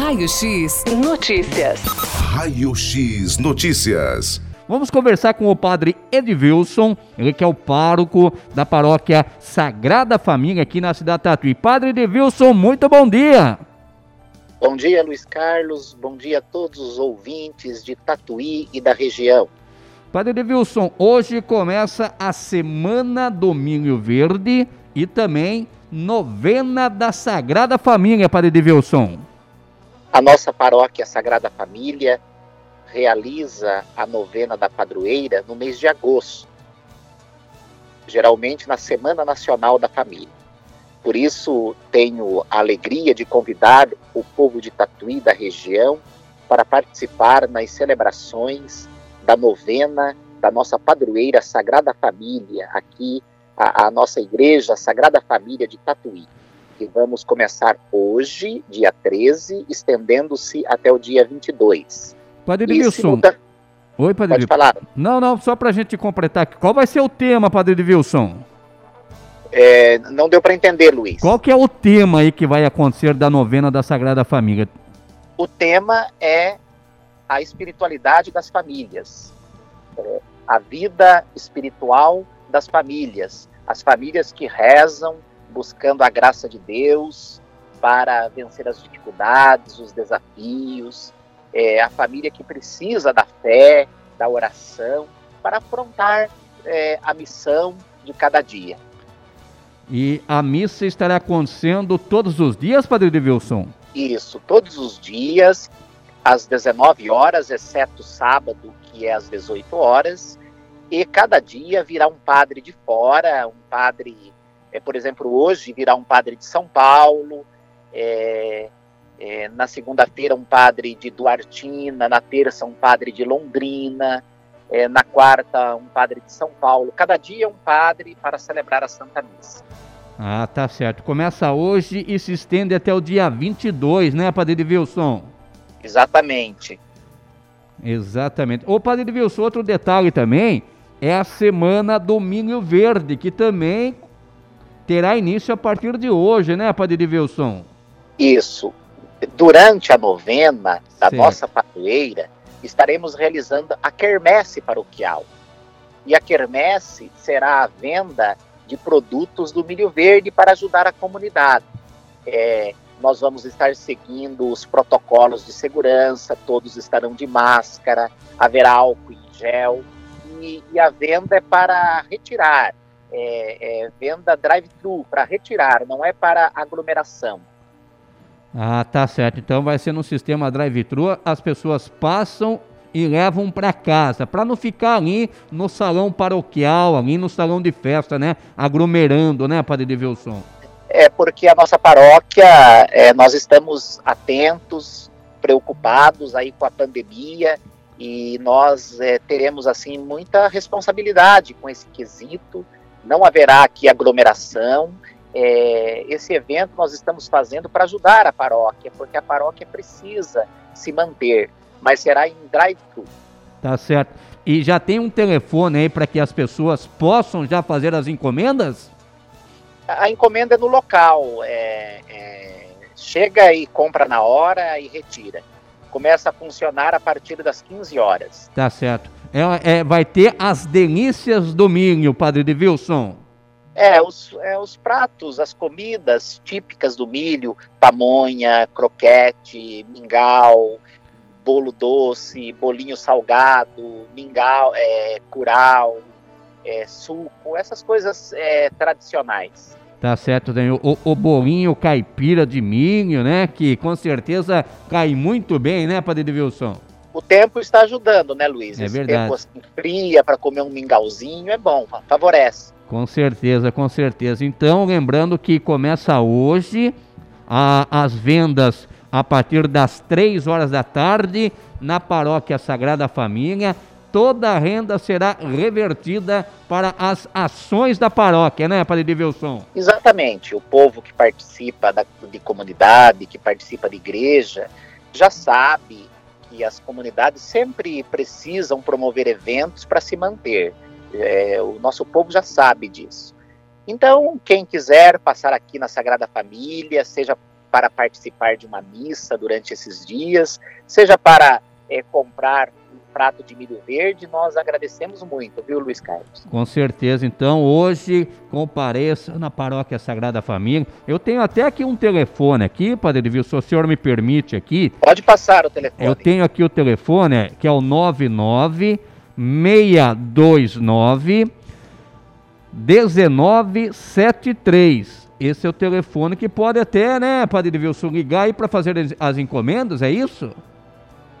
Raio X Notícias. Raio X Notícias. Vamos conversar com o padre Edvilson, ele que é o pároco da paróquia Sagrada Família aqui na cidade de Tatuí. Padre Edvilson, muito bom dia. Bom dia, Luiz Carlos. Bom dia a todos os ouvintes de Tatuí e da região. Padre Edvilson, hoje começa a Semana do Milho Verde e também Novena da Sagrada Família, Padre Edvilson. A nossa paróquia Sagrada Família realiza a novena da padroeira no mês de agosto, geralmente na Semana Nacional da Família. Por isso, tenho a alegria de convidar o povo de Tatuí da região para participar nas celebrações da novena da nossa padroeira Sagrada Família, aqui a, a nossa igreja Sagrada Família de Tatuí, que vamos começar hoje, dia 13, estendendo-se até o dia 22. Padre Edilson. Simulta... Oi, Padre Pode falar. Não, não, só para a gente completar aqui. Qual vai ser o tema, Padre Edilson? É, não deu para entender, Luiz. Qual que é o tema aí que vai acontecer da novena da Sagrada Família? O tema é a espiritualidade das famílias, é, a vida espiritual das famílias, as famílias que rezam buscando a graça de Deus para vencer as dificuldades, os desafios, é, a família que precisa da fé, da oração para afrontar é, a missão de cada dia. E a missa estará acontecendo todos os dias, Padre Devilson? Isso, todos os dias, às 19 horas, exceto sábado, que é às 18 horas. E cada dia virá um padre de fora, um padre, é, por exemplo, hoje virá um padre de São Paulo, é, é, na segunda-feira um padre de Duartina, na terça um padre de Londrina, é, na quarta um padre de São Paulo. Cada dia um padre para celebrar a Santa Missa. Ah, tá certo. Começa hoje e se estende até o dia 22, né, Padre Wilson? Exatamente. Exatamente. Ô, Padre Wilson, outro detalhe também é a Semana do Milho Verde, que também terá início a partir de hoje, né, Padre Wilson? Isso. Durante a novena da nossa padroeira, estaremos realizando a quermesse paroquial. E a quermesse será a venda de produtos do milho verde para ajudar a comunidade. É, nós vamos estar seguindo os protocolos de segurança, todos estarão de máscara, haverá álcool em gel e, e a venda é para retirar, é, é venda drive-thru para retirar, não é para aglomeração. Ah, tá certo. Então vai ser no sistema drive-thru, as pessoas passam e levam para casa, para não ficar ali no salão paroquial, ali no salão de festa, né? Aglomerando, né, Padre Wilson? É porque a nossa paróquia, é, nós estamos atentos, preocupados aí com a pandemia e nós é, teremos assim muita responsabilidade com esse quesito. Não haverá aqui aglomeração. É, esse evento nós estamos fazendo para ajudar a paróquia, porque a paróquia precisa se manter mas será em drive-thru. Tá certo. E já tem um telefone aí para que as pessoas possam já fazer as encomendas? A encomenda é no local. É, é, chega e compra na hora e retira. Começa a funcionar a partir das 15 horas. Tá certo. É, é vai ter as delícias do milho, Padre de Wilson. É os, é, os pratos, as comidas típicas do milho, pamonha, croquete, mingau, bolo doce, bolinho salgado, mingau, é, curau, é, suco, essas coisas é, tradicionais. Tá certo, Daniel. O, o, bolinho caipira de milho, né? Que com certeza cai muito bem, né, Padre Wilson? O tempo está ajudando, né, Luiz? É Esse verdade. tempo assim, fria para comer um mingauzinho é bom, favorece. Com certeza, com certeza. Então, lembrando que começa hoje a, as vendas a partir das três horas da tarde na paróquia Sagrada Família. Toda a renda será revertida para as ações da paróquia, né, Padre Wilson? Exatamente. O povo que participa da, de comunidade, que participa de igreja, já sabe que as comunidades sempre precisam promover eventos para se manter. É, o nosso povo já sabe disso. Então, quem quiser passar aqui na Sagrada Família, seja para participar de uma missa durante esses dias, seja para é, comprar prato de milho verde, nós agradecemos muito, viu, Luiz Carlos? Com certeza. Então, hoje, compareça na Paróquia Sagrada Família. Eu tenho até aqui um telefone aqui, Padre Edilson, se o senhor me permite aqui. Pode passar o telefone. Eu tenho aqui o telefone, que é o 99 629 1973. Esse é o telefone que pode até, né, Padre Wilson, ligar aí para fazer as encomendas, é isso?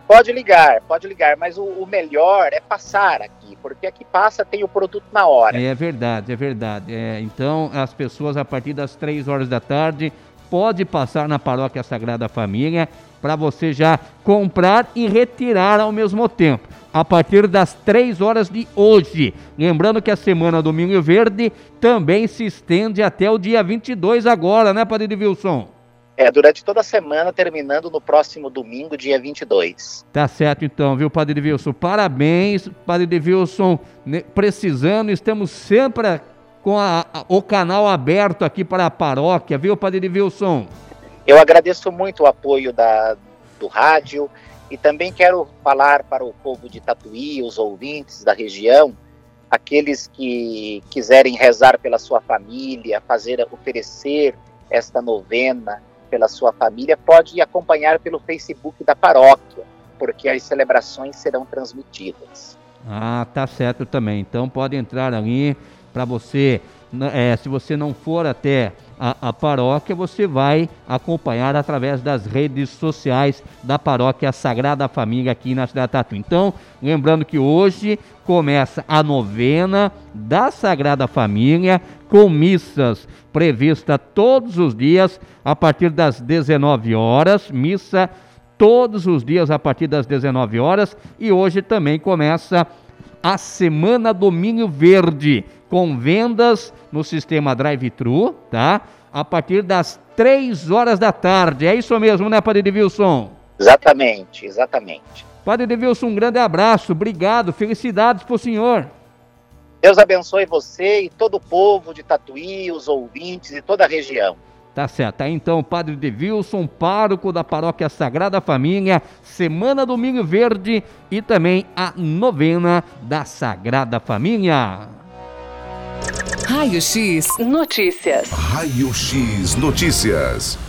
Pode ligar, pode ligar, mas o, o, melhor é passar aqui, porque aqui passa tem o produto na hora. É verdade, é verdade. É, então, as pessoas a partir das três horas da tarde pode passar na Paróquia Sagrada Família para você já comprar e retirar ao mesmo tempo a partir das 3 horas de hoje. Lembrando que a semana do Milho Verde também se estende até o dia 22 agora, né, Padre Wilson? É, durante toda a semana, terminando no próximo domingo, dia 22. Tá certo então, viu, Padre Wilson? Parabéns, Padre Wilson, precisando, estamos sempre com a, a, o canal aberto aqui para a paróquia, viu, Padre Wilson? Eu agradeço muito o apoio da, do rádio e também quero falar para o povo de Tatuí, os ouvintes da região, aqueles que quiserem rezar pela sua família, fazer oferecer esta novena pela sua família, pode acompanhar pelo Facebook da paróquia, porque as celebrações serão transmitidas. Ah, tá certo também. Então pode entrar ali para você, é, se você não for até a, a, paróquia, você vai acompanhar através das redes sociais da paróquia Sagrada Família aqui na cidade de Tatu. Então, lembrando que hoje começa a novena da Sagrada Família com missas prevista todos os dias a partir das 19 horas, missa todos os dias a partir das 19 horas e hoje também começa a Semana Domínio Verde com vendas no sistema drive-thru, tá? A partir das 3 horas da tarde. É isso mesmo, né, Padre Wilson? Exatamente, exatamente. Padre Wilson, um grande abraço, obrigado, felicidades para o senhor. Deus abençoe você e todo o povo de Tatuí, os ouvintes e toda a região. Tá certo. Aí então, Padre Devilson, pároco da Paróquia Sagrada Família, Semana Domingo Verde e também a novena da Sagrada Família. Raio X Notícias. Raio X Notícias.